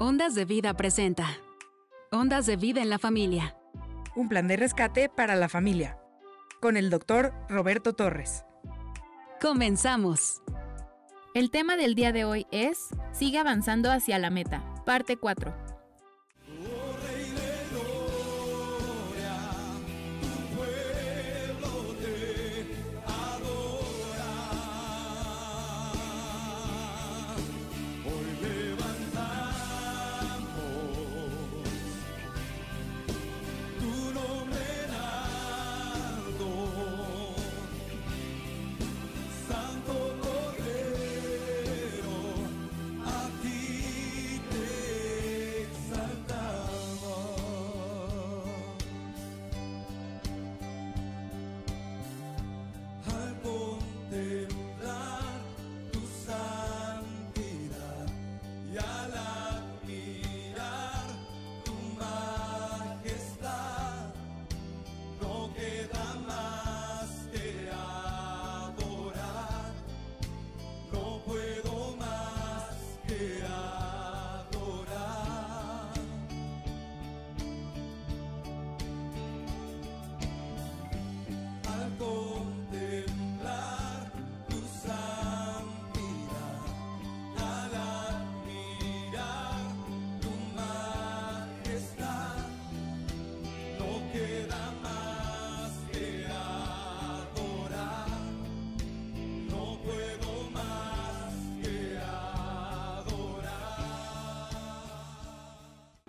Ondas de Vida presenta. Ondas de Vida en la Familia. Un plan de rescate para la familia. Con el doctor Roberto Torres. Comenzamos. El tema del día de hoy es Sigue avanzando hacia la meta, parte 4.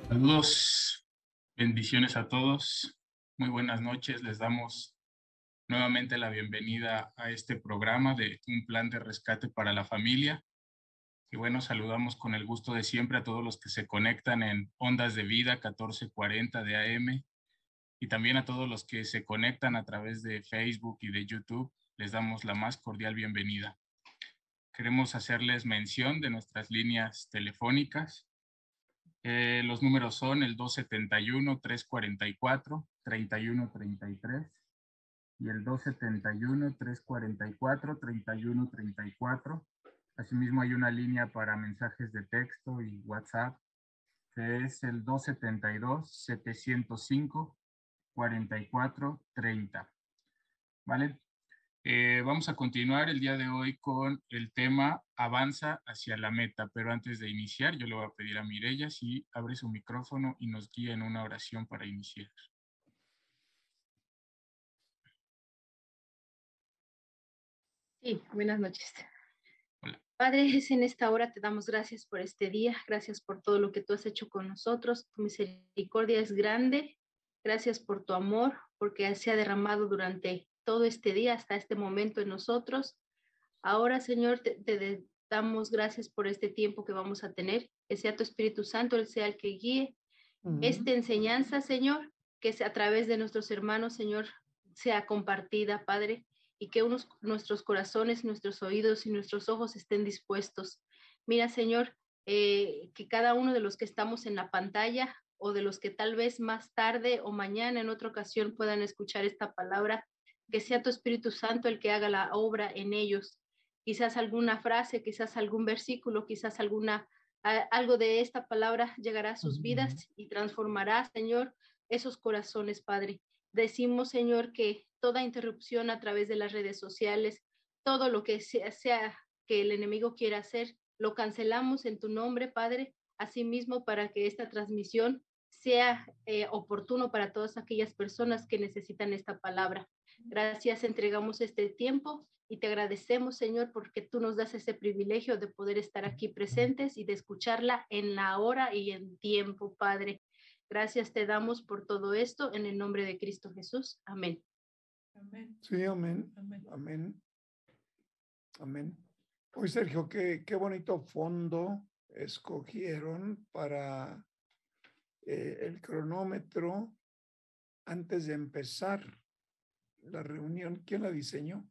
Saludos, bendiciones a todos. Muy buenas noches. Les damos nuevamente la bienvenida a este programa de Un plan de rescate para la familia. Y bueno, saludamos con el gusto de siempre a todos los que se conectan en Ondas de Vida 1440 de AM y también a todos los que se conectan a través de Facebook y de YouTube. Les damos la más cordial bienvenida. Queremos hacerles mención de nuestras líneas telefónicas eh, los números son el 271-344-3133 y el 271-344-3134. Asimismo hay una línea para mensajes de texto y WhatsApp que es el 272-705-4430. ¿Vale? Eh, vamos a continuar el día de hoy con el tema Avanza hacia la meta, pero antes de iniciar yo le voy a pedir a Mirella si abre su micrófono y nos guía en una oración para iniciar. Sí, buenas noches. Hola. Padre, es en esta hora te damos gracias por este día, gracias por todo lo que tú has hecho con nosotros. Tu misericordia es grande. Gracias por tu amor, porque se ha derramado durante todo este día hasta este momento en nosotros. Ahora, Señor, te, damos gracias por este tiempo que vamos a tener, que sea tu Espíritu Santo, el sea el que guíe esta enseñanza, Señor, que a través de nuestros hermanos, Señor, sea compartida, Padre, y que unos, nuestros corazones, nuestros oídos y nuestros ojos estén dispuestos. Mira, Señor, eh, que cada uno de los que estamos en la pantalla o de los que tal vez más tarde o mañana en otra ocasión puedan escuchar esta palabra, que sea tu Espíritu Santo el que haga la obra en ellos. Quizás alguna frase, quizás algún versículo, quizás alguna algo de esta palabra llegará a sus vidas y transformará, Señor, esos corazones, Padre. Decimos, Señor, que toda interrupción a través de las redes sociales, todo lo que sea, sea que el enemigo quiera hacer, lo cancelamos en tu nombre, Padre, asimismo para que esta transmisión sea eh, oportuno para todas aquellas personas que necesitan esta palabra. Gracias, entregamos este tiempo y te agradecemos, Señor, porque tú nos das ese privilegio de poder estar aquí presentes y de escucharla en la hora y en tiempo, Padre. Gracias te damos por todo esto en el nombre de Cristo Jesús. Amén. Amén. Sí, amén. Amén. Amén. Hoy, Sergio, qué, qué bonito fondo escogieron para eh, el cronómetro antes de empezar la reunión, ¿quién la diseñó?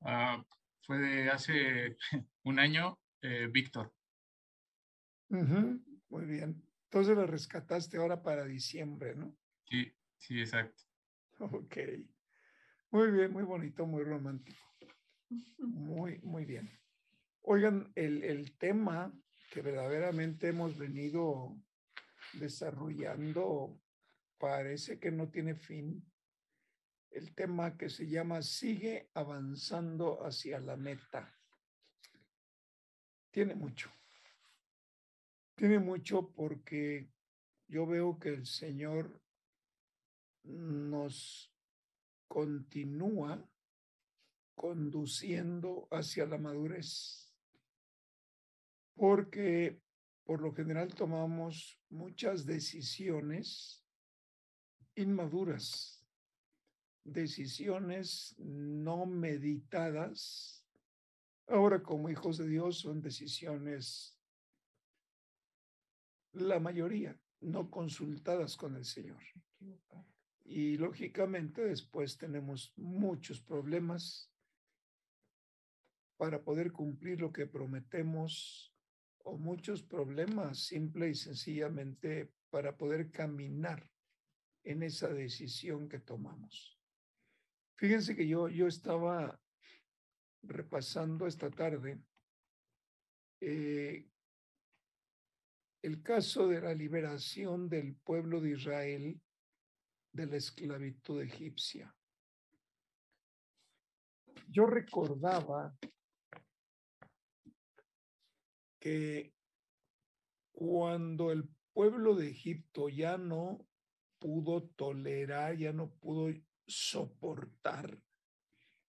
Ah, fue de hace un año, eh, Víctor. muy bien. Entonces la rescataste ahora para diciembre, ¿no? Sí, sí, exacto. Ok. Muy bien, muy bonito, muy romántico. Muy, muy bien. Oigan, el, el tema que verdaderamente hemos venido desarrollando, parece que no tiene fin. El tema que se llama Sigue avanzando hacia la meta. Tiene mucho. Tiene mucho porque yo veo que el Señor nos continúa conduciendo hacia la madurez, porque por lo general tomamos muchas decisiones inmaduras, decisiones no meditadas. Ahora como hijos de Dios son decisiones, la mayoría, no consultadas con el Señor. Y lógicamente después tenemos muchos problemas para poder cumplir lo que prometemos o muchos problemas simple y sencillamente para poder caminar en esa decisión que tomamos. Fíjense que yo, yo estaba repasando esta tarde eh, el caso de la liberación del pueblo de Israel de la esclavitud egipcia. Yo recordaba que cuando el pueblo de Egipto ya no pudo tolerar, ya no pudo soportar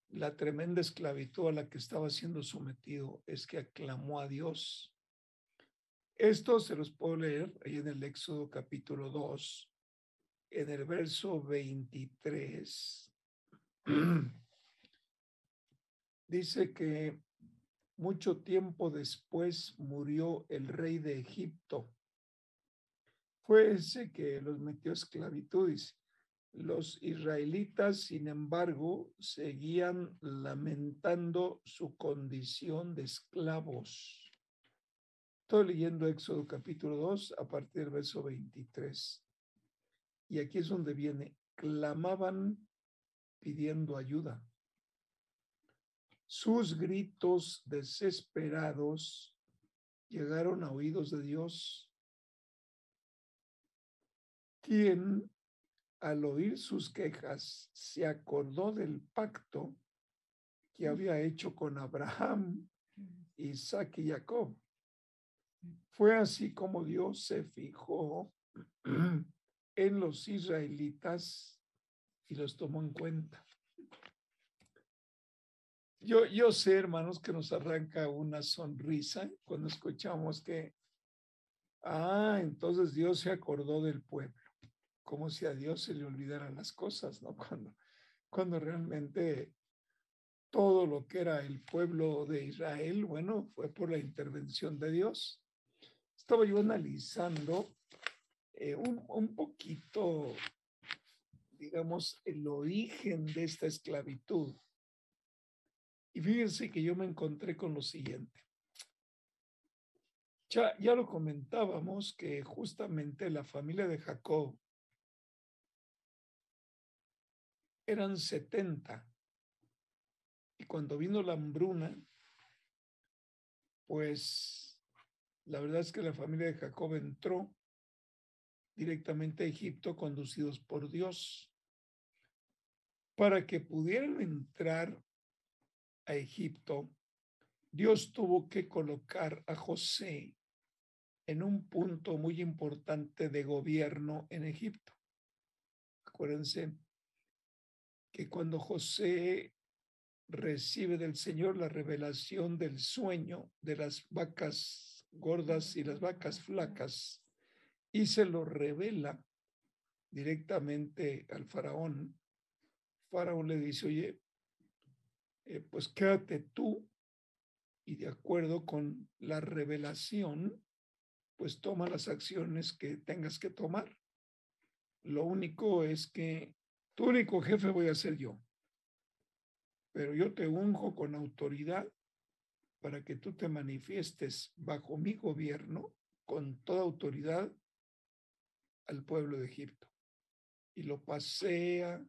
la tremenda esclavitud a la que estaba siendo sometido, es que aclamó a Dios. Esto se los puedo leer ahí en el Éxodo capítulo 2, en el verso 23. Dice que mucho tiempo después murió el rey de Egipto. Fue ese que los metió a esclavitud. Los israelitas, sin embargo, seguían lamentando su condición de esclavos. Estoy leyendo Éxodo capítulo 2 a partir del verso 23. Y aquí es donde viene, clamaban pidiendo ayuda. Sus gritos desesperados llegaron a oídos de Dios, quien al oír sus quejas se acordó del pacto que había hecho con Abraham, Isaac y Jacob. Fue así como Dios se fijó en los israelitas y los tomó en cuenta. Yo, yo sé, hermanos, que nos arranca una sonrisa cuando escuchamos que, ah, entonces Dios se acordó del pueblo, como si a Dios se le olvidaran las cosas, ¿no? Cuando, cuando realmente todo lo que era el pueblo de Israel, bueno, fue por la intervención de Dios. Estaba yo analizando eh, un, un poquito, digamos, el origen de esta esclavitud y fíjense que yo me encontré con lo siguiente. Ya, ya lo comentábamos que justamente la familia de Jacob eran 70. Y cuando vino la hambruna, pues la verdad es que la familia de Jacob entró directamente a Egipto conducidos por Dios para que pudieran entrar a Egipto, Dios tuvo que colocar a José en un punto muy importante de gobierno en Egipto. Acuérdense que cuando José recibe del Señor la revelación del sueño de las vacas gordas y las vacas flacas y se lo revela directamente al faraón, faraón le dice, oye, eh, pues quédate tú y de acuerdo con la revelación, pues toma las acciones que tengas que tomar. Lo único es que tu único jefe voy a ser yo, pero yo te unjo con autoridad para que tú te manifiestes bajo mi gobierno con toda autoridad al pueblo de Egipto. Y lo pasea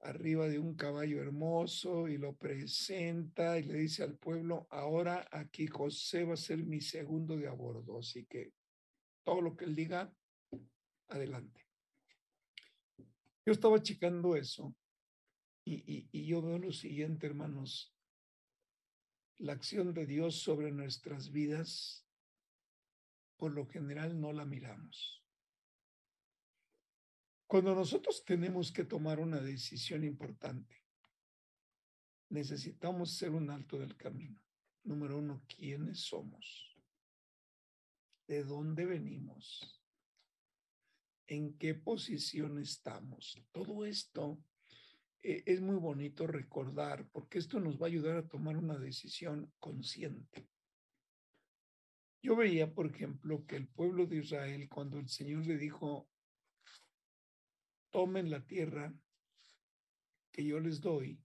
arriba de un caballo hermoso y lo presenta y le dice al pueblo, ahora aquí José va a ser mi segundo de a bordo, así que todo lo que él diga, adelante. Yo estaba checando eso y, yo veo lo siguiente, hermanos. La acción de Dios sobre nuestras vidas, por lo general, no la miramos. Cuando nosotros tenemos que tomar una decisión importante, necesitamos ser un alto del camino. Número uno, ¿quiénes somos? ¿De dónde venimos? ¿En qué posición estamos? Todo esto eh, es muy bonito recordar porque esto nos va a ayudar a tomar una decisión consciente. Yo veía, por ejemplo, que el pueblo de Israel, cuando el Señor le dijo, tomen la tierra que yo les doy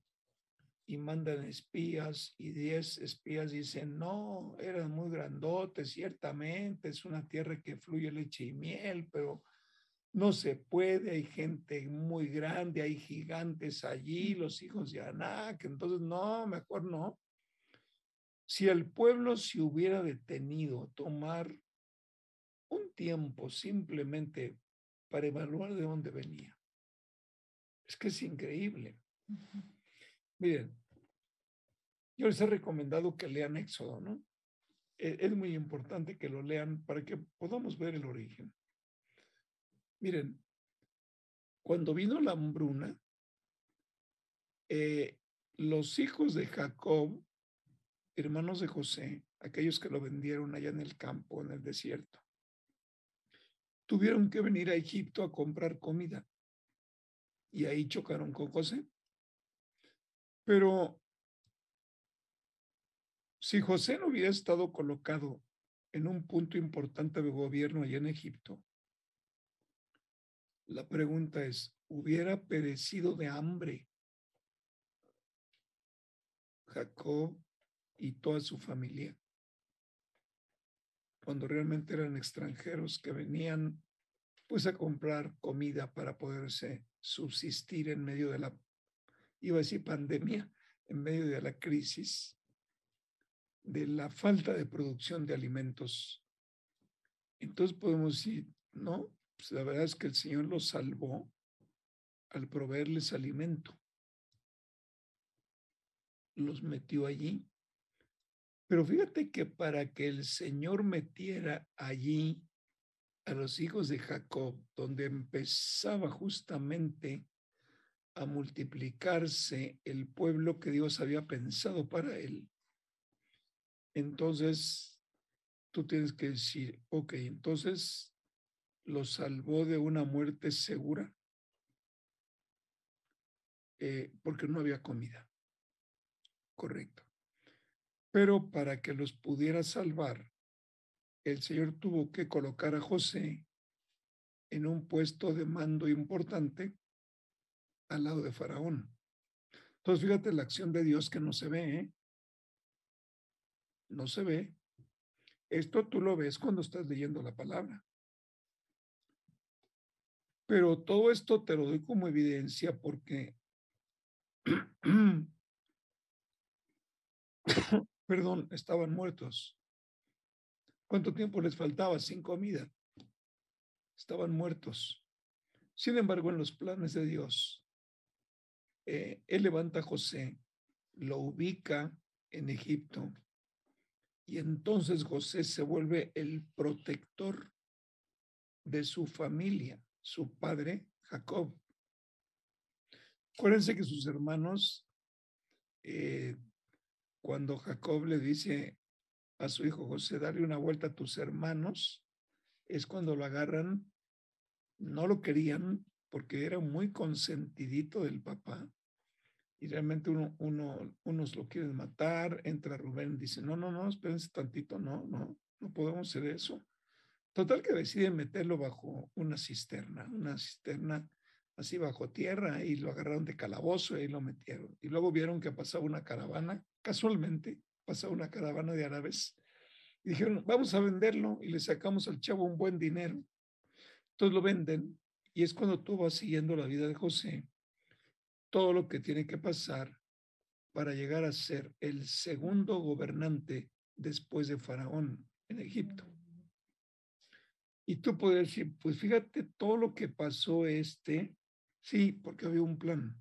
y mandan espías y diez espías dicen, no, eran muy grandotes, ciertamente, es una tierra que fluye leche y miel, pero no se puede, hay gente muy grande, hay gigantes allí, los hijos de Anak, entonces no, mejor no. Si el pueblo se hubiera detenido a tomar un tiempo simplemente para evaluar de dónde venía, es que es increíble. Miren, yo les he recomendado que lean Éxodo, ¿no? E, es muy importante que lo lean para que podamos ver el origen. Miren, cuando vino la hambruna, eh, los hijos de Jacob, hermanos de José, aquellos que lo vendieron allá en el campo, en el desierto, tuvieron que venir a Egipto a comprar comida y ahí chocaron con José. Pero si José no hubiera estado colocado en un punto importante de gobierno allá en Egipto, la pregunta es, ¿hubiera perecido de hambre Jacob y toda su familia? Cuando realmente eran extranjeros que venían pues a comprar comida para poderse subsistir en medio de la, iba a decir pandemia, en medio de la crisis, de la falta de producción de alimentos. Entonces podemos decir, no, pues la verdad es que el Señor los salvó al proveerles alimento. Los metió allí. Pero fíjate que para que el Señor metiera allí a los hijos de Jacob, donde empezaba justamente a multiplicarse el pueblo que Dios había pensado para él. Entonces, tú tienes que decir, ok, entonces lo salvó de una muerte segura, eh, porque no había comida. Correcto. Pero para que los pudiera salvar, el Señor tuvo que colocar a José en un puesto de mando importante al lado de Faraón. Entonces, fíjate la acción de Dios que no se ve, ¿eh? No se ve. Esto tú lo ves cuando estás leyendo la palabra. Pero todo esto te lo doy como evidencia porque, perdón, estaban muertos. ¿Cuánto tiempo les faltaba sin comida? Estaban muertos. Sin embargo, en los planes de Dios, eh, Él levanta a José, lo ubica en Egipto, y entonces José se vuelve el protector de su familia, su padre Jacob. Acuérdense que sus hermanos, eh, cuando Jacob le dice, a su hijo José, darle una vuelta a tus hermanos, es cuando lo agarran, no lo querían porque era muy consentidito del papá y realmente uno, uno, unos lo quieren matar, entra Rubén, dice, no, no, no, espérense tantito, no, no, no podemos hacer eso. Total que deciden meterlo bajo una cisterna, una cisterna así bajo tierra y lo agarraron de calabozo y lo metieron. Y luego vieron que pasaba una caravana, casualmente, pasaba una caravana de árabes y dijeron, vamos a venderlo y le sacamos al chavo un buen dinero. Entonces lo venden y es cuando tú vas siguiendo la vida de José todo lo que tiene que pasar para llegar a ser el segundo gobernante después de Faraón en Egipto. Y tú puedes decir, pues fíjate todo lo que pasó este, sí, porque había un plan.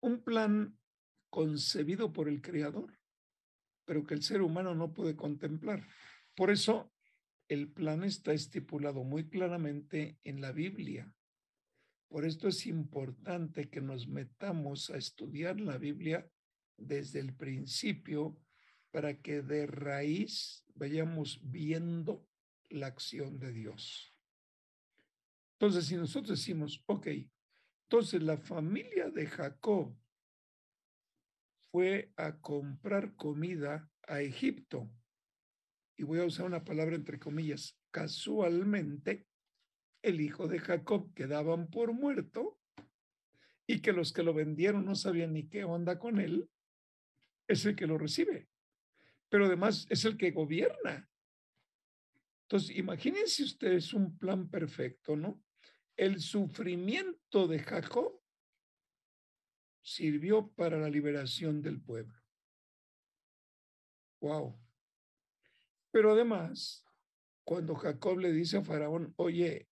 Un plan concebido por el Creador, pero que el ser humano no puede contemplar. Por eso el plan está estipulado muy claramente en la Biblia. Por esto es importante que nos metamos a estudiar la Biblia desde el principio para que de raíz vayamos viendo la acción de Dios. Entonces, si nosotros decimos, ok, entonces la familia de Jacob fue a comprar comida a Egipto, y voy a usar una palabra entre comillas, casualmente, el hijo de Jacob que daban por muerto y que los que lo vendieron no sabían ni qué onda con él, es el que lo recibe. Pero además es el que gobierna. Entonces, imagínense ustedes un plan perfecto, ¿no? El sufrimiento de Jacob sirvió para la liberación del pueblo. Wow. Pero además, cuando Jacob le dice a Faraón, oye,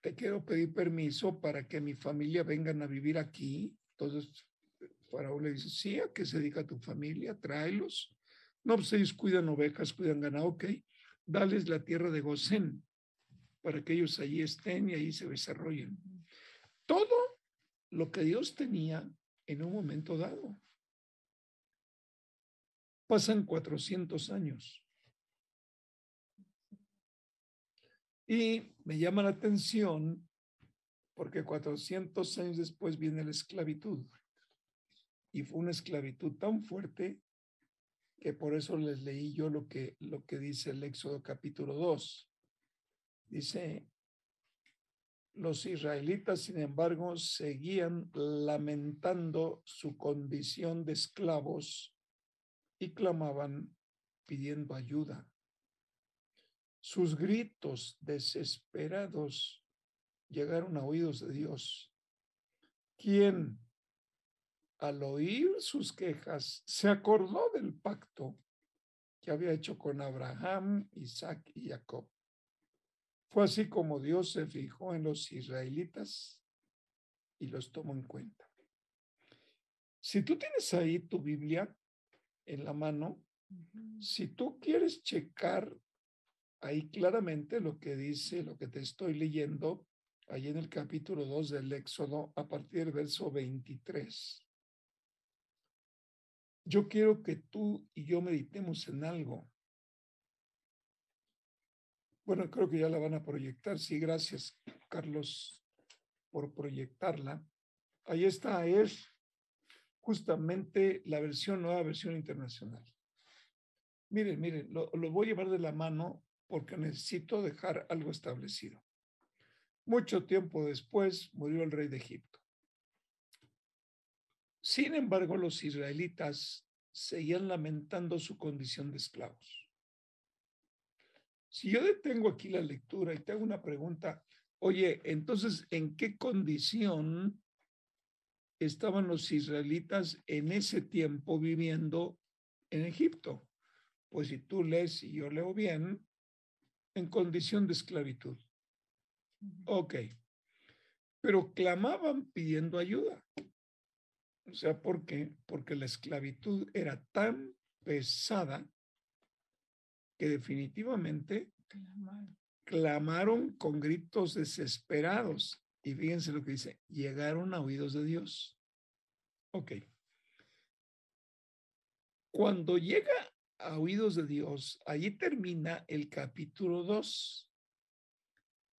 te quiero pedir permiso para que mi familia vengan a vivir aquí. Entonces, Faraón le dice, sí, ¿a qué se dedica tu familia? Tráelos. No, pues ellos cuidan ovejas, cuidan ganado, ok. Dales la tierra de Gosén para que ellos allí estén y ahí se desarrollen. Todo lo que Dios tenía en un momento dado. Pasan 400 años. Y me llama la atención porque 400 años después viene la esclavitud. Y fue una esclavitud tan fuerte que por eso les leí yo lo que, lo que dice el Éxodo capítulo 2. Dice, los israelitas, sin embargo, seguían lamentando su condición de esclavos y clamaban pidiendo ayuda. Sus gritos desesperados llegaron a oídos de Dios, quien al oír sus quejas se acordó del pacto que había hecho con Abraham, Isaac y Jacob. Fue así como Dios se fijó en los israelitas y los tomó en cuenta. Si tú tienes ahí tu Biblia en la mano, si tú quieres checar ahí claramente lo que dice, lo que te estoy leyendo, ahí en el capítulo 2 del Éxodo, a partir del verso 23. Yo quiero que tú y yo meditemos en algo. Bueno, creo que ya la van a proyectar. Sí, gracias, Carlos, por proyectarla. Ahí está, es justamente la versión, nueva versión internacional. Miren, miren, lo, lo voy a llevar de la mano porque necesito dejar algo establecido. Mucho tiempo después murió el rey de Egipto. Sin embargo, los israelitas seguían lamentando su condición de esclavos. Si yo detengo aquí la lectura y te hago una pregunta, oye, entonces, ¿en qué condición estaban los israelitas en ese tiempo viviendo en Egipto? Pues si tú lees y yo leo bien, en condición de esclavitud. Ok. Pero clamaban pidiendo ayuda. O sea, ¿por qué? Porque la esclavitud era tan pesada que definitivamente clamaron. con gritos desesperados. Y fíjense lo que dice, llegaron a oídos de Dios. Ok. Cuando llega a oídos de Dios, allí termina el capítulo 2.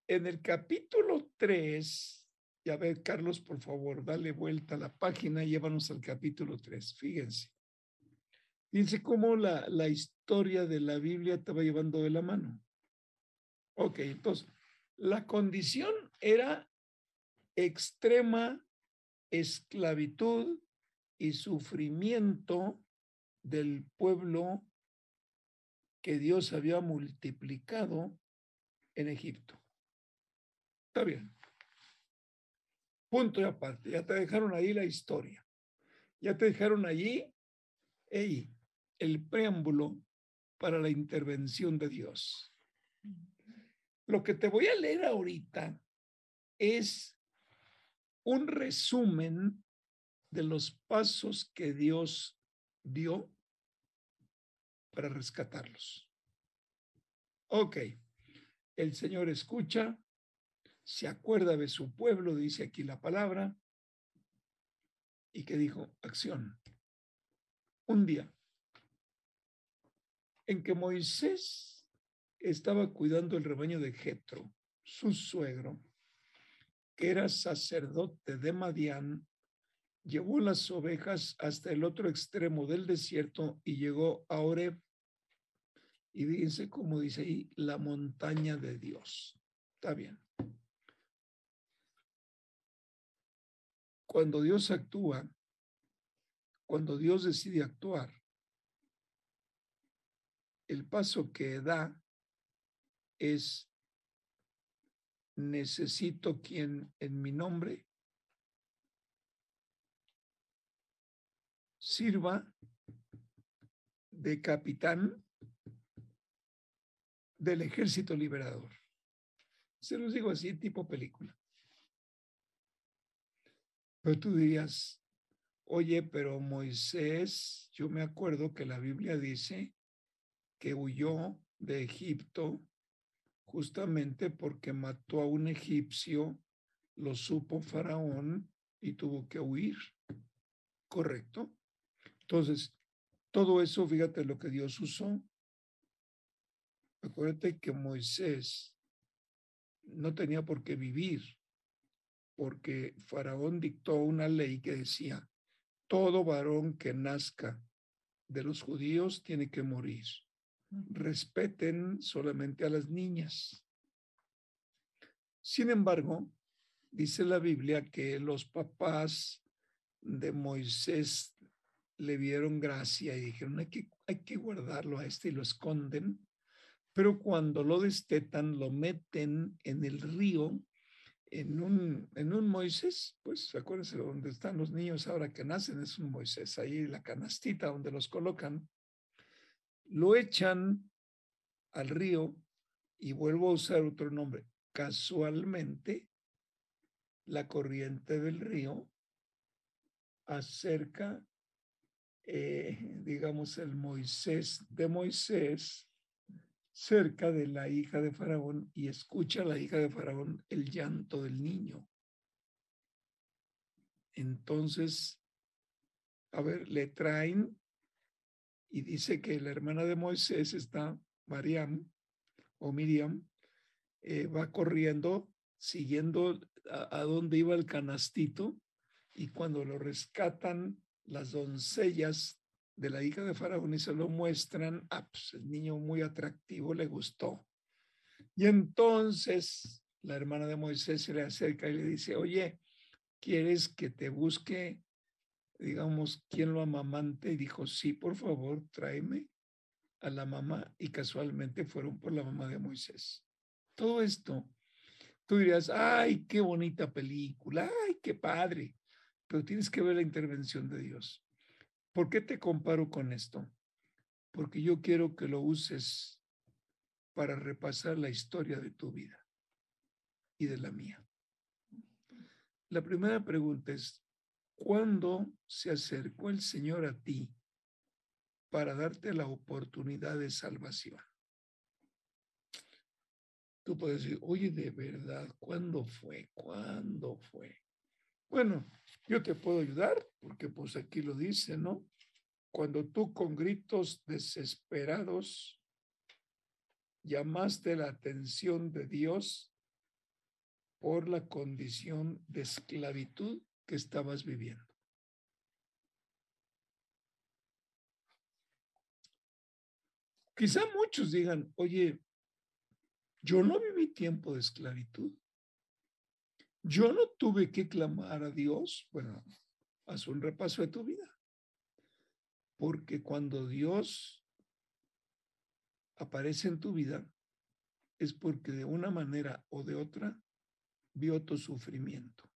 En el capítulo 3, ya ver, Carlos, por favor, dale vuelta a la página y llévanos al capítulo 3. Fíjense. Fíjense cómo la, la historia de la Biblia te va llevando de la mano. Ok, entonces, la condición era extrema esclavitud y sufrimiento del pueblo que Dios había multiplicado en Egipto. Está bien. Punto y aparte. Ya te dejaron ahí la historia. Ya te dejaron allí el preámbulo para la intervención de Dios. Lo que te voy a leer ahorita es un resumen de los pasos que Dios dio para rescatarlos. Ok, el Señor escucha, se acuerda de su pueblo, dice aquí la palabra, y que dijo, acción. Un día en que Moisés estaba cuidando el rebaño de Jetro, su suegro, que era sacerdote de Madián, llevó las ovejas hasta el otro extremo del desierto y llegó a Oreb. Y dice, como dice ahí, la montaña de Dios. Está bien. Cuando Dios actúa, cuando Dios decide actuar, el paso que da es, necesito quien en mi nombre sirva de capitán del ejército liberador. Se los digo así, tipo película. Pero tú dirías, oye, pero Moisés, yo me acuerdo que la Biblia dice que huyó de Egipto justamente porque mató a un egipcio, lo supo Faraón y tuvo que huir. ¿Correcto? Entonces, todo eso, fíjate lo que Dios usó. Acuérdate que Moisés no tenía por qué vivir, porque Faraón dictó una ley que decía, todo varón que nazca de los judíos tiene que morir respeten solamente a las niñas. Sin embargo, dice la Biblia que los papás de Moisés le vieron gracia y dijeron, hay que, hay que guardarlo a este y lo esconden, pero cuando lo destetan, lo meten en el río, en un, en un Moisés, pues acuérdense donde están los niños ahora que nacen, es un Moisés, ahí la canastita donde los colocan, lo echan al río y vuelvo a usar otro nombre. Casualmente, la corriente del río acerca, eh, digamos, el Moisés de Moisés cerca de la hija de Faraón y escucha a la hija de Faraón el llanto del niño. Entonces, a ver, le traen y dice que la hermana de Moisés está, Mariam o Miriam, eh, va corriendo siguiendo a, dónde iba el canastito y cuando lo rescatan las doncellas de la hija de Faraón y se lo muestran, ah, pues el niño muy atractivo le gustó. Y entonces la hermana de Moisés se le acerca y le dice, oye, ¿quieres que te busque digamos, quién lo amamante y dijo, sí, por favor, tráeme a la mamá y casualmente fueron por la mamá de Moisés. Todo esto, tú dirías, ay, qué bonita película, ay, qué padre, pero tienes que ver la intervención de Dios. ¿Por qué te comparo con esto? Porque yo quiero que lo uses para repasar la historia de tu vida y de la mía. La primera pregunta es, ¿Cuándo se acercó el Señor a ti para darte la oportunidad de salvación? Tú puedes decir, oye, de verdad, ¿cuándo fue? ¿Cuándo fue? Bueno, yo te puedo ayudar porque pues aquí lo dice, ¿no? Cuando tú con gritos desesperados llamaste la atención de Dios por la condición de esclavitud que estabas viviendo. Quizá muchos digan, oye, yo no viví tiempo de esclavitud. Yo no tuve que clamar a Dios. Bueno, haz un repaso de tu vida. Porque cuando Dios aparece en tu vida, es porque de una manera o de otra vio tu sufrimiento.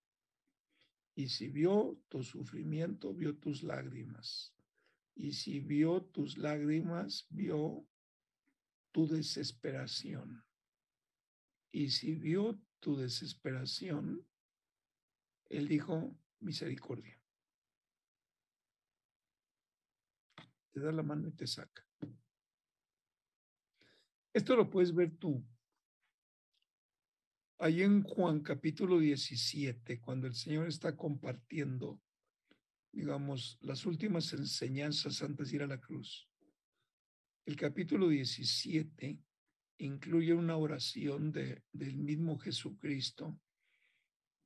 Y si vio tu sufrimiento, vio tus lágrimas. Y si vio tus lágrimas, vio tu desesperación. Y si vio tu desesperación, él dijo misericordia. Te da la mano y te saca. Esto lo puedes ver tú. Ahí en Juan capítulo 17, cuando el Señor está compartiendo, digamos, las últimas enseñanzas antes de ir a la cruz. El capítulo 17 incluye una oración de, del mismo Jesucristo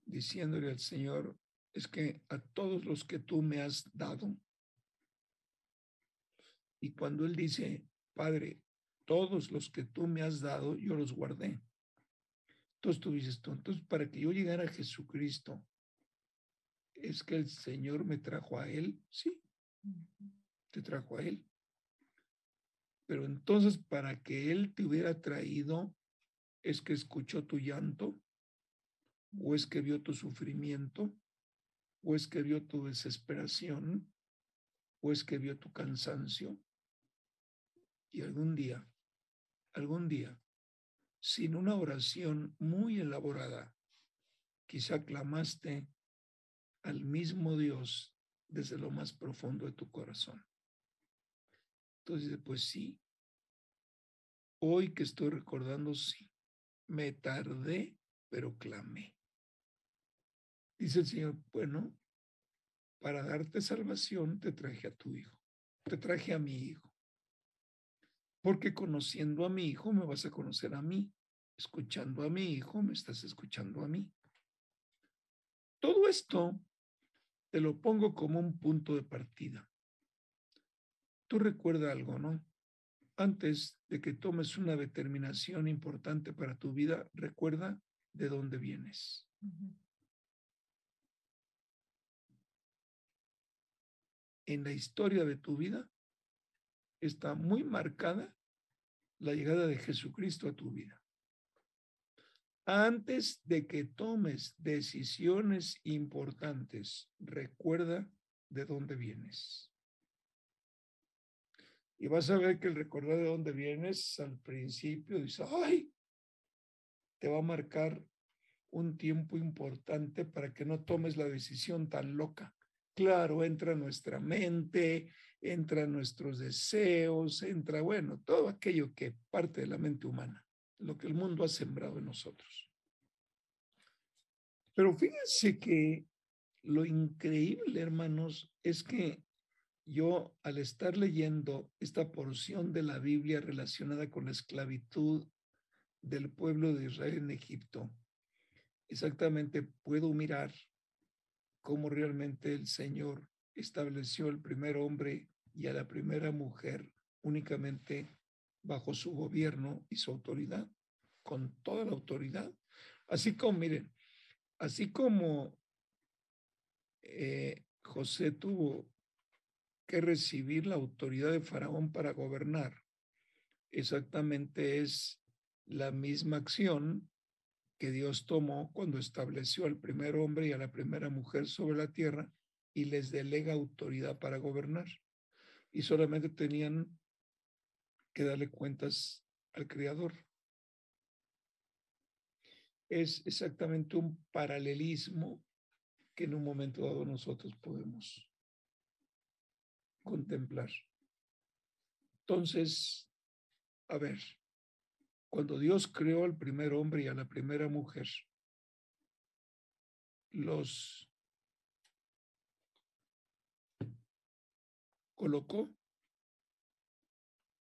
diciéndole al Señor, es que a todos los que tú me has dado, y cuando Él dice, Padre, todos los que tú me has dado, yo los guardé. Entonces tú dices tú, entonces para que yo llegara a Jesucristo, es que el Señor me trajo a Él, sí, te trajo a Él. Pero entonces para que Él te hubiera traído, es que escuchó tu llanto, o es que vio tu sufrimiento, o es que vio tu desesperación, o es que vio tu cansancio. Y algún día, algún día, sin una oración muy elaborada, quizá clamaste al mismo Dios desde lo más profundo de tu corazón. Entonces, pues sí, hoy que estoy recordando, sí, me tardé, pero clamé. Dice el Señor, bueno, para darte salvación te traje a tu hijo, te traje a mi hijo. Porque conociendo a mi hijo me vas a conocer a mí, escuchando a mi hijo me estás escuchando a mí. Todo esto te lo pongo como un punto de partida. Tú recuerda algo, ¿no? Antes de que tomes una determinación importante para tu vida, recuerda de dónde vienes. En la historia de tu vida está muy marcada la llegada de Jesucristo a tu vida. Antes de que tomes decisiones importantes, recuerda de dónde vienes. Y vas a ver que el recordar de dónde vienes al principio dice, ay, te va a marcar un tiempo importante para que no tomes la decisión tan loca. Claro, entra nuestra mente, entra nuestros deseos, entra, bueno, todo aquello que parte de la mente humana lo que el mundo ha sembrado en nosotros. Pero fíjense que lo increíble, hermanos, es que yo al estar leyendo esta porción de la Biblia relacionada con la esclavitud del pueblo de Israel en Egipto, exactamente puedo mirar cómo realmente el Señor estableció el primer hombre y a la primera mujer únicamente bajo su gobierno y su autoridad, con toda la autoridad. Así como, miren, así como eh, José tuvo que recibir la autoridad de Faraón para gobernar, exactamente es la misma acción que Dios tomó cuando estableció al primer hombre y a la primera mujer sobre la tierra y les delega autoridad para gobernar. Y solamente tenían que darle cuentas al Creador. Es exactamente un paralelismo que en un momento dado nosotros podemos contemplar. Entonces, a ver, cuando Dios creó al primer hombre y a la primera mujer, los colocó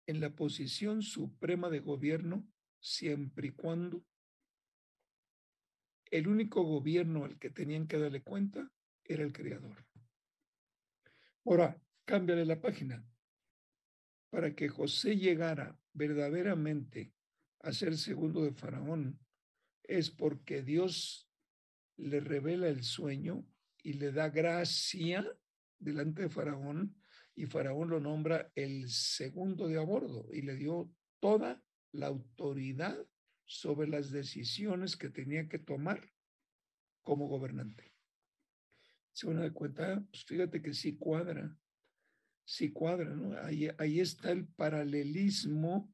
en la posición suprema de gobierno siempre y cuando el único gobierno al que tenían que darle cuenta era el creador. Ahora, cámbiale la página. Para que José llegara verdaderamente a ser segundo de Faraón, es porque Dios le revela el sueño y le da gracia delante de Faraón y Faraón lo nombra el segundo de a bordo y le dio toda la autoridad sobre las decisiones que tenía que tomar como gobernante. se van a dar cuenta, pues fíjate que sí cuadra, sí cuadra, ¿no? Ahí, ahí está el paralelismo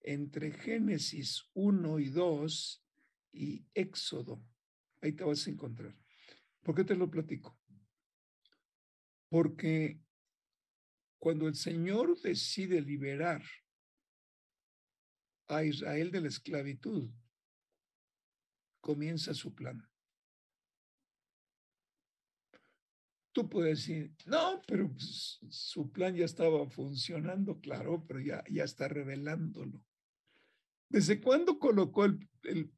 entre Génesis 1 y 2 y Éxodo. Ahí te vas a encontrar. ¿Por qué te lo platico? Porque cuando el Señor decide liberar a Israel de la esclavitud, comienza su plan. Tú puedes decir, no, pero pues, su plan ya estaba funcionando, claro, pero ya, ya está revelándolo. ¿Desde cuándo colocó el, el,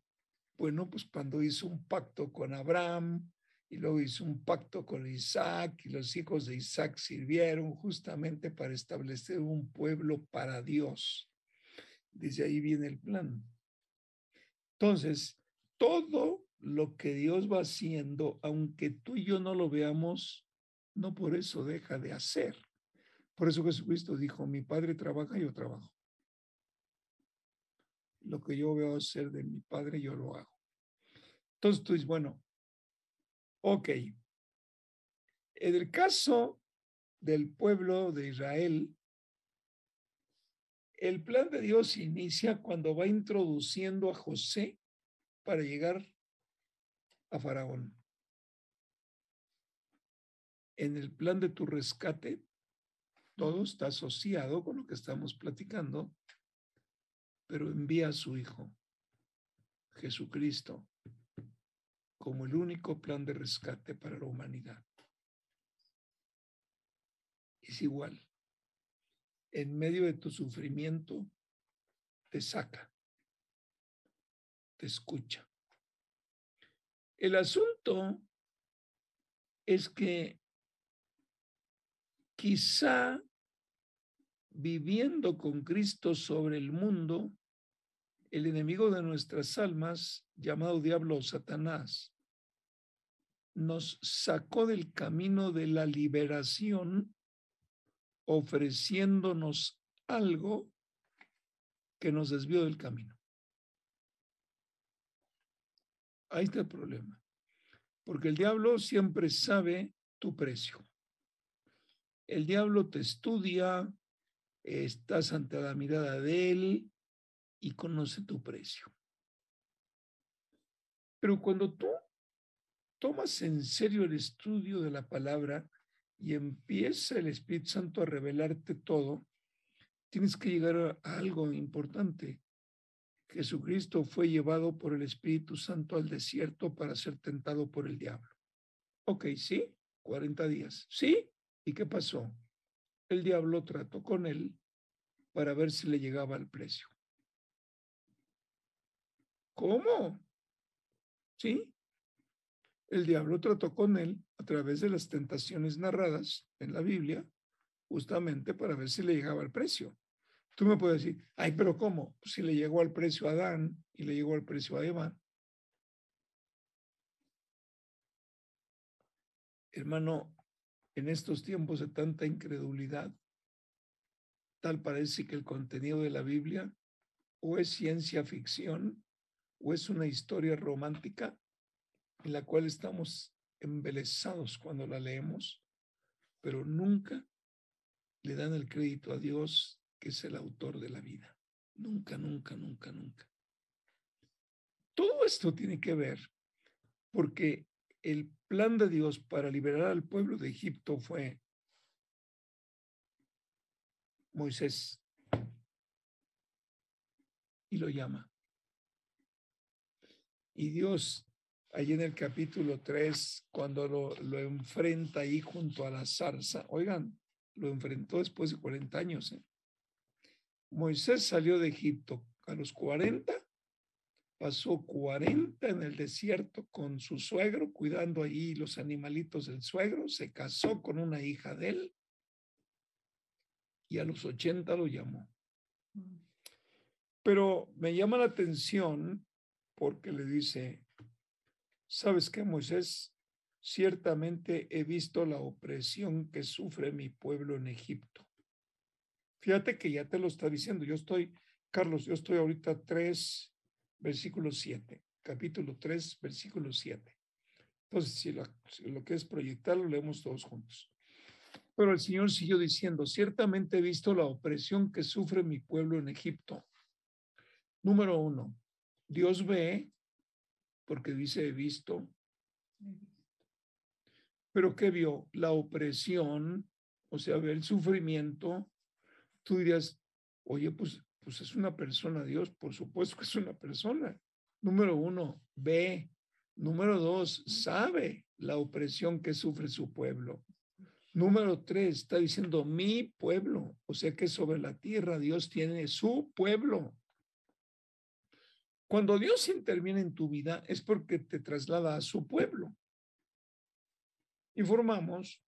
bueno, pues cuando hizo un pacto con Abraham y luego hizo un pacto con Isaac y los hijos de Isaac sirvieron justamente para establecer un pueblo para Dios. Desde ahí viene el plan. Entonces, todo lo que Dios va haciendo, aunque tú y yo no lo veamos, no por eso deja de hacer. Por eso Jesucristo dijo, mi Padre trabaja, yo trabajo. Lo que yo veo hacer de mi Padre, yo lo hago. Entonces tú dices, bueno, ok. En el caso del pueblo de Israel, el plan de Dios inicia cuando va introduciendo a José para llegar a Faraón. En el plan de tu rescate, todo está asociado con lo que estamos platicando, pero envía a su Hijo, Jesucristo, como el único plan de rescate para la humanidad. Es igual en medio de tu sufrimiento, te saca, te escucha. El asunto es que quizá viviendo con Cristo sobre el mundo, el enemigo de nuestras almas, llamado diablo o Satanás, nos sacó del camino de la liberación ofreciéndonos algo que nos desvió del camino. Ahí está el problema. Porque el diablo siempre sabe tu precio. El diablo te estudia, estás ante la mirada de él y conoce tu precio. Pero cuando tú tomas en serio el estudio de la palabra, y empieza el Espíritu Santo a revelarte todo, tienes que llegar a algo importante. Jesucristo fue llevado por el Espíritu Santo al desierto para ser tentado por el diablo. Ok, sí, 40 días. ¿Sí? ¿Y qué pasó? El diablo trató con él para ver si le llegaba al precio. ¿Cómo? ¿Sí? el diablo trató con él a través de las tentaciones narradas en la Biblia, justamente para ver si le llegaba al precio. Tú me puedes decir, ay, pero ¿cómo? Pues si le llegó al precio a Adán y le llegó al precio a Eva. Hermano, en estos tiempos de tanta incredulidad, tal parece que el contenido de la Biblia o es ciencia ficción o es una historia romántica en la cual estamos embelesados cuando la leemos, pero nunca le dan el crédito a Dios, que es el autor de la vida. Nunca, nunca, nunca, nunca. Todo esto tiene que ver porque el plan de Dios para liberar al pueblo de Egipto fue Moisés y lo llama. Y Dios allí en el capítulo 3, cuando lo, lo, enfrenta ahí junto a la zarza. Oigan, lo enfrentó después de 40 años. ¿eh? Moisés salió de Egipto a los 40, pasó 40 en el desierto con su suegro, cuidando allí los animalitos del suegro, se casó con una hija de él y a los 80 lo llamó. Mm. Pero me llama la atención porque le dice, ¿Sabes qué, Moisés? Ciertamente he visto la opresión que sufre mi pueblo en Egipto. Fíjate que ya te lo está diciendo. Yo estoy, Carlos, yo estoy ahorita 3, versículo 7, capítulo 3, versículo 7. Entonces, si lo, si lo que es proyectar, lo leemos todos juntos. Pero el Señor siguió diciendo, ciertamente he visto la opresión que sufre mi pueblo en Egipto. Número uno, Dios ve, porque dice he visto, pero ¿qué vio? La opresión, o sea, ve el sufrimiento. Tú dirías, oye, pues, pues es una persona, Dios, por supuesto que es una persona. Número uno, ve. Número dos, sabe la opresión que sufre su pueblo. Número tres, está diciendo mi pueblo, o sea que sobre la tierra Dios tiene su pueblo. Cuando Dios interviene en tu vida es porque te traslada a su pueblo. Y formamos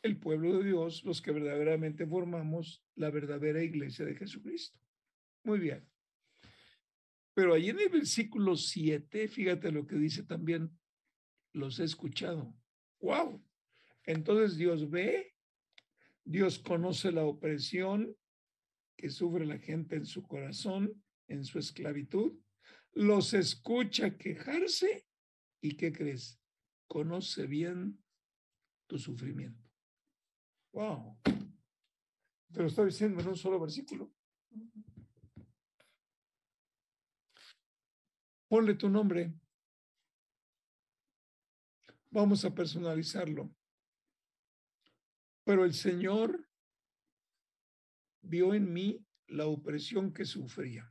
el pueblo de Dios, los que verdaderamente formamos la verdadera iglesia de Jesucristo. Muy bien. Pero allí en el versículo 7, fíjate lo que dice también, los he escuchado. ¡Wow! Entonces Dios ve, Dios conoce la opresión que sufre la gente en su corazón, en su esclavitud, los escucha quejarse y ¿qué crees? Conoce bien tu sufrimiento. Wow. Te lo está diciendo en un solo versículo. Ponle tu nombre. Vamos a personalizarlo. Pero el Señor vio en mí la opresión que sufría.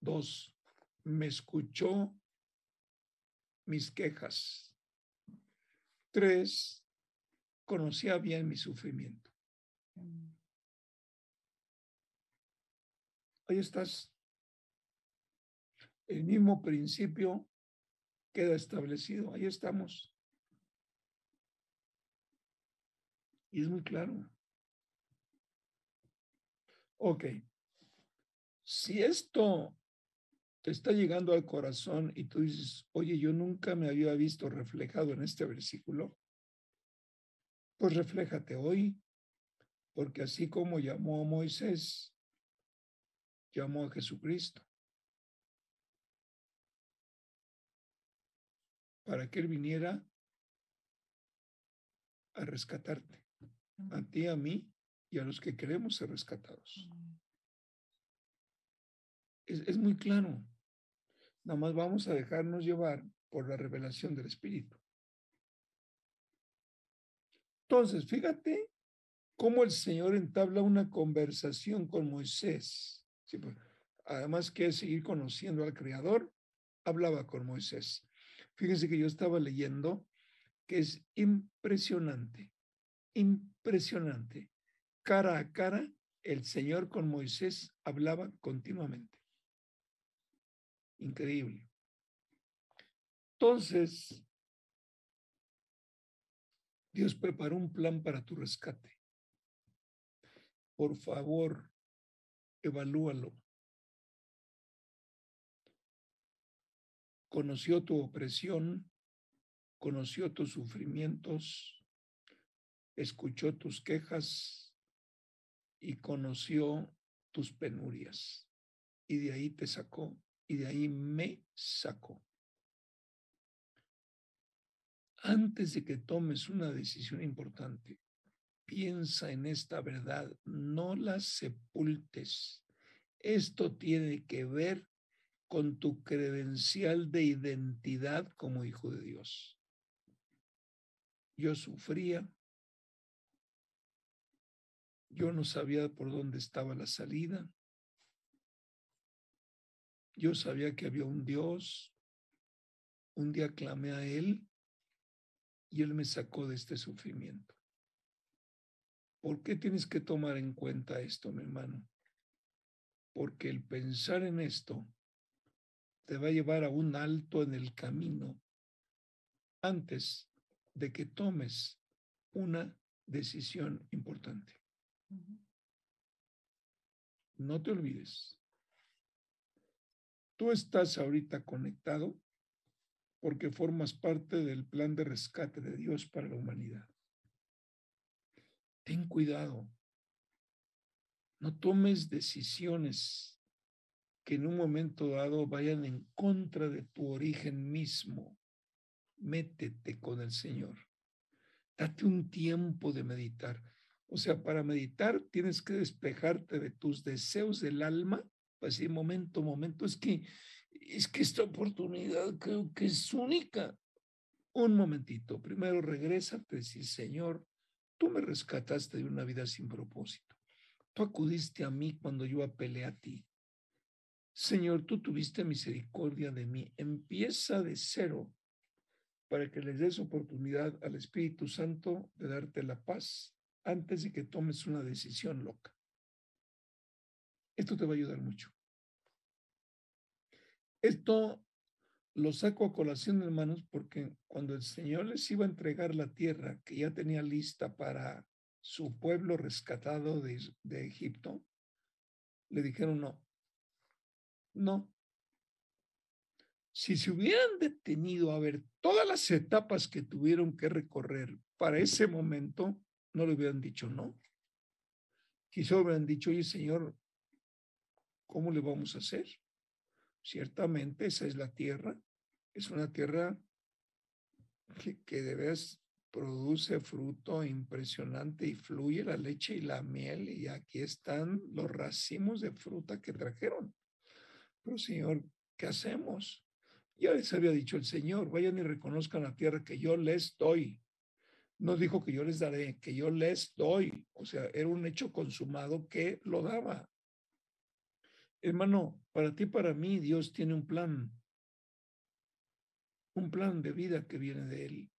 Dos, me escuchó mis quejas. Tres, conocía bien mi sufrimiento. Ahí estás. El mismo principio queda establecido. Ahí estamos. Y es muy claro. Ok. Si esto te está llegando al corazón y tú dices, oye, yo nunca me había visto reflejado en este versículo, pues refléjate hoy, porque así como llamó a Moisés, llamó a Jesucristo. Para que Él viniera a rescatarte a ti, a mí y a los que queremos ser rescatados. Es, es muy claro. Nada más vamos a dejarnos llevar por la revelación del Espíritu. Entonces, fíjate cómo el Señor entabla una conversación con Moisés. Pues, además que seguir conociendo al Creador, hablaba con Moisés. Fíjense que yo estaba leyendo que es impresionante impresionante. Cara a cara, el Señor con Moisés hablaba continuamente. Increíble. Entonces, Dios preparó un plan para tu rescate. Por favor, evalúalo. Conoció tu opresión, conoció tus sufrimientos, escuchó tus quejas y conoció tus penurias. Y de ahí te sacó y de ahí me sacó. Antes de que tomes una decisión importante, piensa en esta verdad, no la sepultes. Esto tiene que ver con tu credencial de identidad como hijo de Dios. Yo sufría, yo no sabía por dónde estaba la salida. Yo sabía que había un Dios. Un día clamé a Él y Él me sacó de este sufrimiento. ¿Por qué tienes que tomar en cuenta esto, mi hermano? Porque el pensar en esto te va a llevar a un alto en el camino antes de que tomes una decisión importante. No te olvides. Tú estás ahorita conectado porque formas parte del plan de rescate de Dios para la humanidad. Ten cuidado. No tomes decisiones que en un momento dado vayan en contra de tu origen mismo, métete con el Señor. Date un tiempo de meditar. O sea, para meditar tienes que despejarte de tus deseos del alma. Pues sí, momento, momento. Es que, es que esta oportunidad creo que es única. Un momentito. Primero regresa a decir, Señor, tú me rescataste de una vida sin propósito. Tú acudiste a mí cuando yo apelé a ti. Señor, tú tuviste misericordia de mí. Empieza de cero para que les des oportunidad al Espíritu Santo de darte la paz antes de que tomes una decisión loca. Esto te va a ayudar mucho. Esto lo saco a colación, hermanos, porque cuando el Señor les iba a entregar la tierra que ya tenía lista para su pueblo rescatado de, de Egipto, le dijeron no, no. Si se hubieran detenido a ver todas las etapas que tuvieron que recorrer para ese momento, no le hubieran dicho no. Quizá hubieran dicho, oye, Señor, ¿cómo le vamos a hacer? Ciertamente esa es la tierra, es una tierra que, que de vez produce fruto impresionante y fluye la leche y la miel y aquí están los racimos de fruta que trajeron. Pero Señor, ¿qué hacemos? Ya les había dicho el Señor, vayan y reconozcan la tierra que yo les doy. No dijo que yo les daré, que yo les doy. O sea, era un hecho consumado que lo daba. Hermano, para ti, para mí, Dios tiene un plan. Un plan de vida que viene de Él.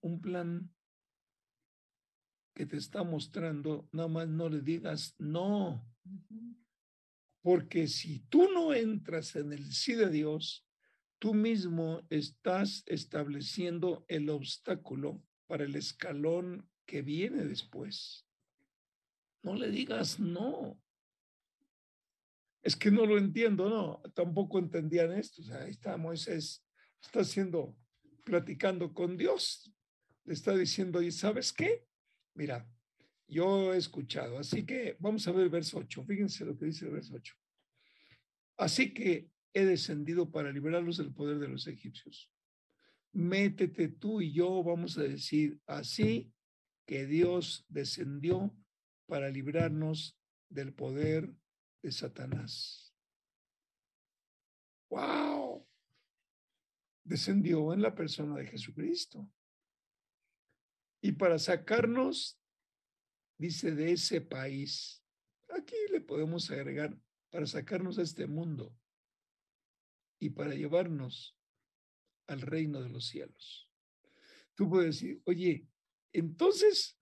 Un plan que te está mostrando, nada más no le digas no. Porque si tú no entras en el sí de Dios, tú mismo estás estableciendo el obstáculo para el escalón que viene después. No le digas no. Es que no lo entiendo, no, tampoco entendían esto. Ahí está Moisés, está haciendo, platicando con Dios. Le está diciendo, ¿y sabes qué? Mira, yo he escuchado. Así que vamos a ver el verso 8. Fíjense lo que dice el verso 8. Así que he descendido para liberarlos del poder de los egipcios. Métete tú y yo, vamos a decir así, que Dios descendió para librarnos del poder de Satanás. ¡Wow! Descendió en la persona de Jesucristo. Y para sacarnos dice, de ese país. Aquí le podemos agregar para sacarnos de este mundo y para llevarnos al reino de los cielos. Tú puedes decir, oye, entonces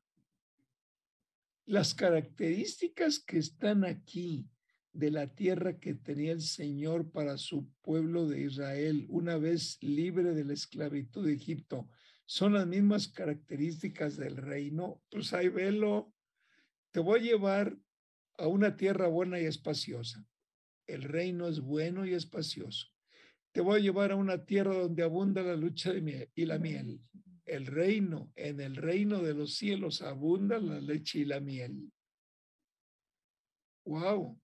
las características que están aquí de la tierra que tenía el Señor para su pueblo de Israel una vez libre de la esclavitud de Egipto, son las mismas características del reino, pues ahí velo, te voy a llevar a una tierra buena y espaciosa. El reino es bueno y espacioso. Te voy a llevar a una tierra donde abunda la lucha de miel y la miel. El reino, en el reino de los cielos abunda la leche y la miel. Wow.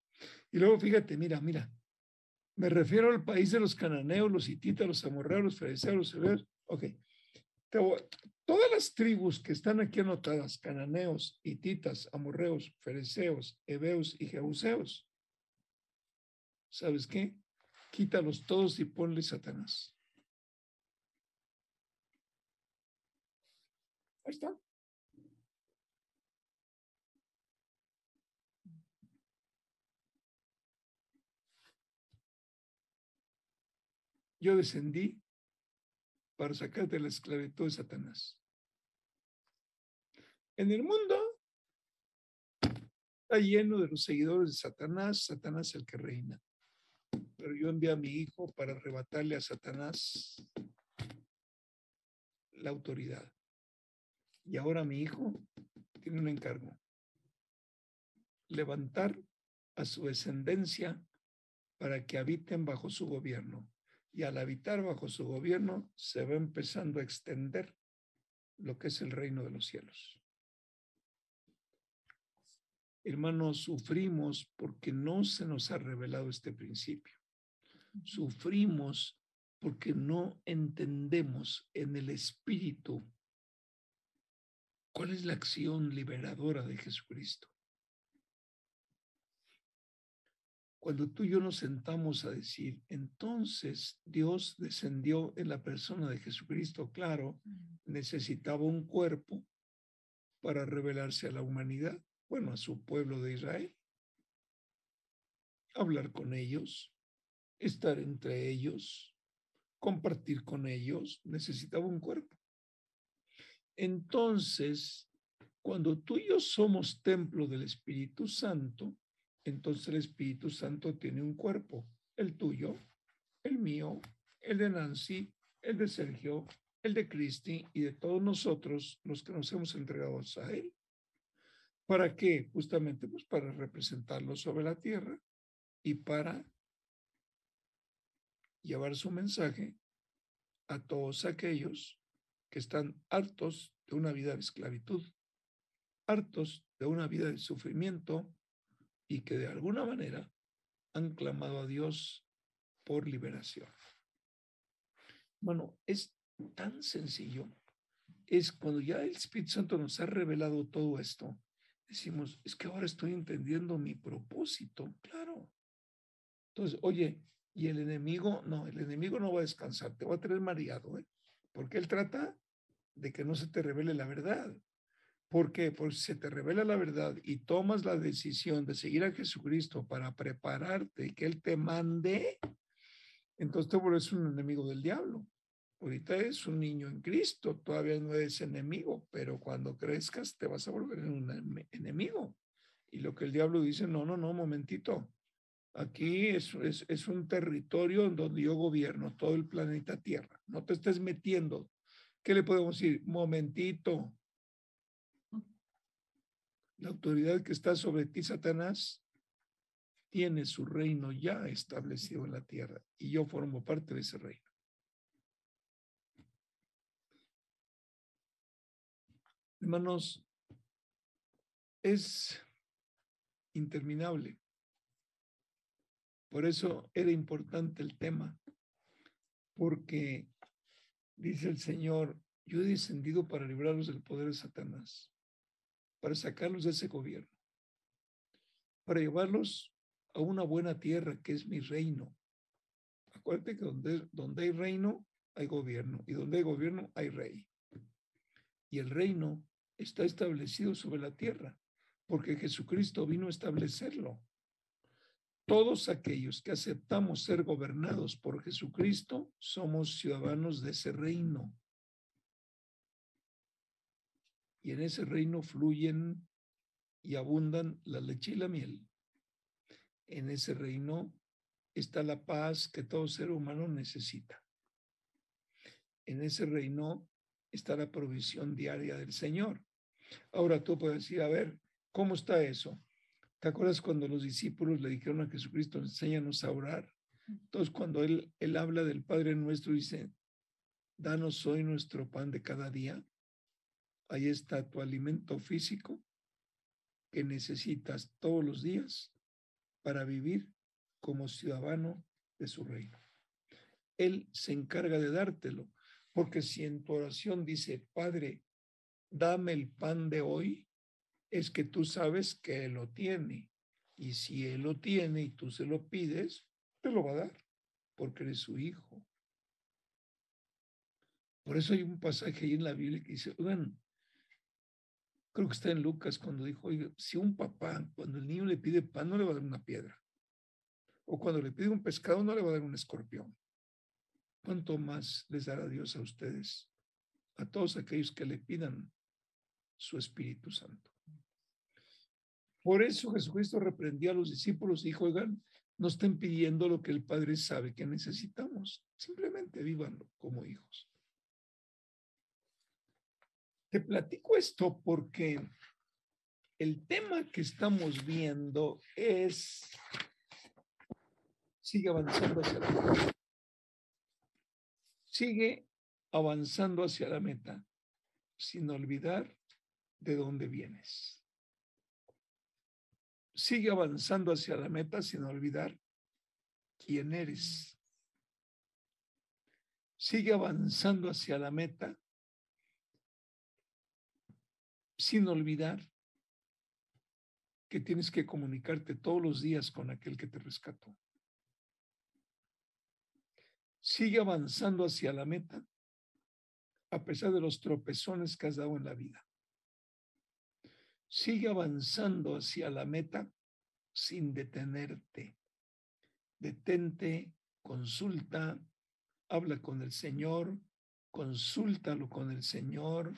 Y luego fíjate, mira, mira. Me refiero al país de los cananeos, los hititas, los amorreos, los fereceos, los hebreos. Ok. Todas las tribus que están aquí anotadas, cananeos, hititas, amorreos, fereceos, hebeos y jebuseos, ¿sabes qué? Quítalos todos y ponle Satanás. Ahí está. Yo descendí para sacarte la esclavitud de Satanás. En el mundo está lleno de los seguidores de Satanás, Satanás el que reina. Pero yo envié a mi hijo para arrebatarle a Satanás la autoridad. Y ahora mi hijo tiene un encargo. Levantar a su descendencia para que habiten bajo su gobierno y al habitar bajo su gobierno se va empezando a extender lo que es el reino de los cielos. Hermanos, sufrimos porque no se nos ha revelado este principio. Sufrimos porque no entendemos en el espíritu cuál es la acción liberadora de Jesucristo. Cuando tú y yo nos sentamos a decir, entonces Dios descendió en la persona de Jesucristo, claro, necesitaba un cuerpo para revelarse a la humanidad, bueno, a su pueblo de Israel, hablar con ellos, estar entre ellos, compartir con ellos, necesitaba un cuerpo. Entonces, cuando tú y yo somos templo del Espíritu Santo, entonces el Espíritu Santo tiene un cuerpo, el tuyo, el mío, el de Nancy, el de Sergio, el de Cristi y de todos nosotros los que nos hemos entregado a Él. ¿Para qué? Justamente pues para representarlo sobre la tierra y para llevar su mensaje a todos aquellos que están hartos de una vida de esclavitud, hartos de una vida de sufrimiento y que de alguna manera han clamado a Dios por liberación. Bueno, es tan sencillo. Es cuando ya el Espíritu Santo nos ha revelado todo esto, decimos, es que ahora estoy entendiendo mi propósito, claro. Entonces, oye, y el enemigo, no, el enemigo no va a descansar, te va a tener mareado, ¿eh? Porque él trata de que no se te revele la verdad. ¿Por qué? Porque se te revela la verdad y tomas la decisión de seguir a Jesucristo para prepararte que Él te mande, entonces te vuelves un enemigo del diablo. Ahorita es un niño en Cristo, todavía no eres enemigo, pero cuando crezcas te vas a volver un enemigo. Y lo que el diablo dice, no, no, no, momentito. Aquí es, es, es un territorio en donde yo gobierno todo el planeta Tierra. No te estés metiendo. ¿Qué le podemos decir? Momentito, la autoridad que está sobre ti, Satanás, tiene su reino ya establecido en la tierra y yo formo parte de ese reino. Hermanos, es interminable. Por eso era importante el tema, porque dice el Señor, yo he descendido para librarlos del poder de Satanás para sacarlos de ese gobierno, para llevarlos a una buena tierra que es mi reino. Acuérdate que donde, donde hay reino, hay gobierno, y donde hay gobierno, hay rey. Y el reino está establecido sobre la tierra, porque Jesucristo vino a establecerlo. Todos aquellos que aceptamos ser gobernados por Jesucristo somos ciudadanos de ese reino y en ese reino fluyen y abundan la leche y la miel. En ese reino está la paz que todo ser humano necesita. En ese reino está la provisión diaria del Señor. Ahora tú puedes decir, a ver, ¿cómo está eso? ¿Te acuerdas cuando los discípulos le dijeron a Jesucristo, enséñanos a orar? Entonces, cuando él, él habla del Padre nuestro, dice, danos hoy nuestro pan de cada día. Ahí está tu alimento físico que necesitas todos los días para vivir como ciudadano de su reino. Él se encarga de dártelo, porque si en tu oración dice, Padre, dame el pan de hoy, es que tú sabes que Él lo tiene. Y si Él lo tiene y tú se lo pides, te lo va a dar, porque eres su hijo. Por eso hay un pasaje ahí en la Biblia que dice, oigan, creo que está en Lucas cuando dijo, oye, si un papá, cuando el niño le pide pan, no le va a dar una piedra. O cuando le pide un pescado, no le va a dar un escorpión. ¿Cuánto más les dará Dios a ustedes? A todos aquellos que le pidan su Espíritu Santo. Por eso Jesucristo reprendió a los discípulos y dijo, oigan, no estén pidiendo lo que el Padre sabe que necesitamos. Simplemente vívanlo como hijos. Te platico esto porque el tema que estamos viendo es, sigue avanzando hacia la meta. Sigue avanzando hacia la meta sin olvidar de dónde vienes. Sigue avanzando hacia la meta sin olvidar quién eres. Sigue avanzando hacia la meta sin olvidar que tienes que comunicarte todos los días con aquel que te rescató. Sigue avanzando hacia la meta a pesar de los tropezones que has dado en la vida. Sigue avanzando hacia la meta sin detenerte. Detente, consulta, habla con el Señor, consúltalo con el Señor,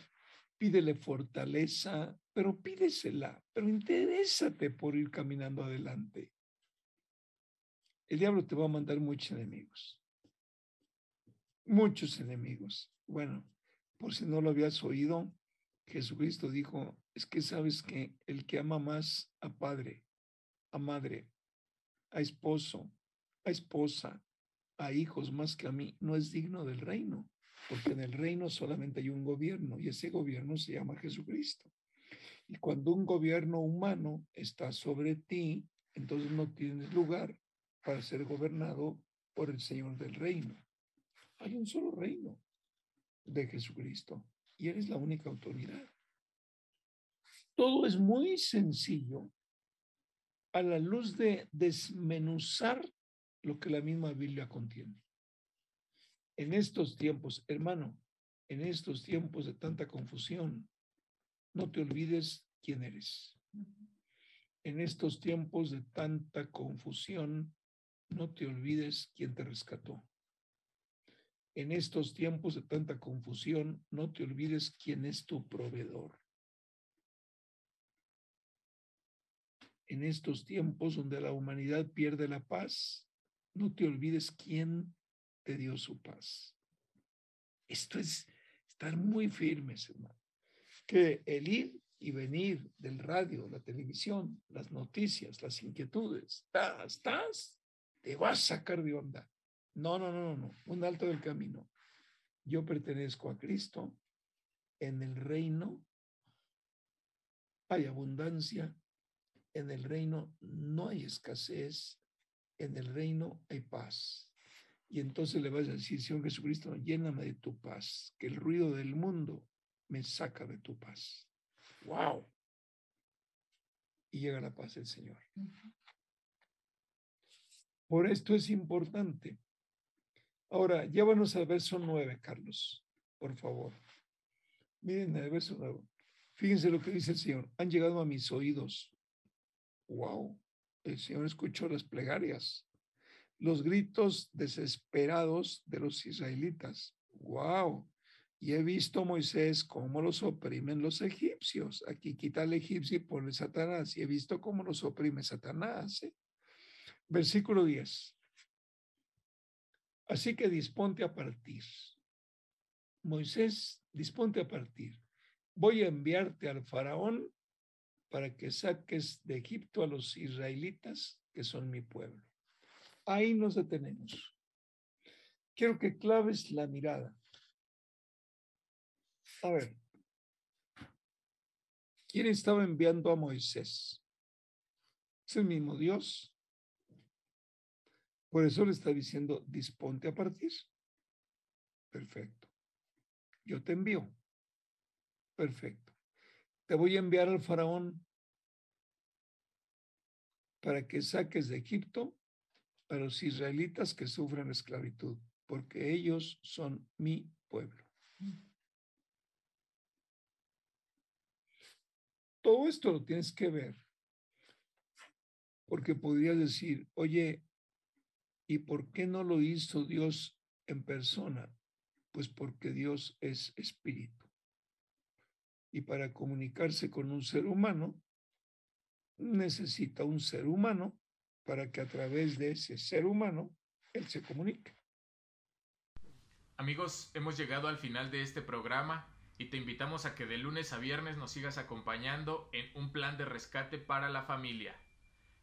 pídele fortaleza, pero pídesela, pero interésate por ir caminando adelante. El diablo te va a mandar muchos enemigos, muchos enemigos. Bueno, por si no lo habías oído, Jesucristo dijo, es que sabes que el que ama más a padre, a madre, a esposo, a esposa, a hijos más que a mí, no es digno del reino, porque en el reino solamente hay un gobierno y ese gobierno se llama Jesucristo. Y cuando un gobierno humano está sobre ti, entonces no tienes lugar para ser gobernado por el Señor del reino. Hay un solo reino de Jesucristo y eres la única autoridad. Todo es muy sencillo a la luz de desmenuzar lo que la misma Biblia contiene. En estos tiempos, hermano, en estos tiempos de tanta confusión, no te olvides quién eres. En estos tiempos de tanta confusión, no te olvides quién te rescató. En estos tiempos de tanta confusión, no te olvides quién es tu proveedor. En estos tiempos donde la humanidad pierde la paz, no te olvides quién te dio su paz. Esto es estar muy firmes, hermano. Que el ir y venir del radio, la televisión, las noticias, las inquietudes, estás, estás, te vas a sacar de onda. No, no, no, no, un alto del camino. Yo pertenezco a Cristo. En el reino hay abundancia. En el reino no hay escasez. En el reino hay paz. Y entonces le vas a decir, Señor Jesucristo, lléname de tu paz, que el ruido del mundo me saca de tu paz. ¡Wow! Y llega la paz del Señor. Por esto es importante Ahora, llévanos al verso 9, Carlos, por favor. Miren el verso 9. Fíjense lo que dice el Señor. Han llegado a mis oídos. Wow. El Señor escuchó las plegarias, los gritos desesperados de los israelitas. Wow. Y he visto, Moisés, cómo los oprimen los egipcios. Aquí quita el egipcio y pone Satanás. Y he visto cómo los oprime Satanás. ¿eh? Versículo 10. Así que disponte a partir. Moisés, disponte a partir. Voy a enviarte al faraón para que saques de Egipto a los israelitas, que son mi pueblo. Ahí nos detenemos. Quiero que claves la mirada. A ver, ¿quién estaba enviando a Moisés? Es el mismo Dios. Por eso le está diciendo, disponte a partir. Perfecto. Yo te envío. Perfecto. Te voy a enviar al faraón para que saques de Egipto a los israelitas que sufren esclavitud, porque ellos son mi pueblo. Todo esto lo tienes que ver, porque podrías decir, oye, ¿Y por qué no lo hizo Dios en persona? Pues porque Dios es espíritu. Y para comunicarse con un ser humano, necesita un ser humano para que a través de ese ser humano él se comunique. Amigos, hemos llegado al final de este programa y te invitamos a que de lunes a viernes nos sigas acompañando en un plan de rescate para la familia.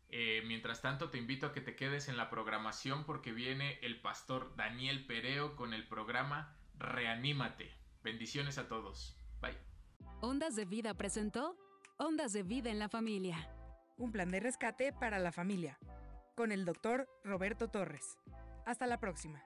Eh, mientras tanto, te invito a que te quedes en la programación porque viene el pastor Daniel Pereo con el programa Reanímate. Bendiciones a todos. Bye. Ondas de Vida presentó Ondas de Vida en la Familia. Un plan de rescate para la familia. Con el doctor Roberto Torres. Hasta la próxima.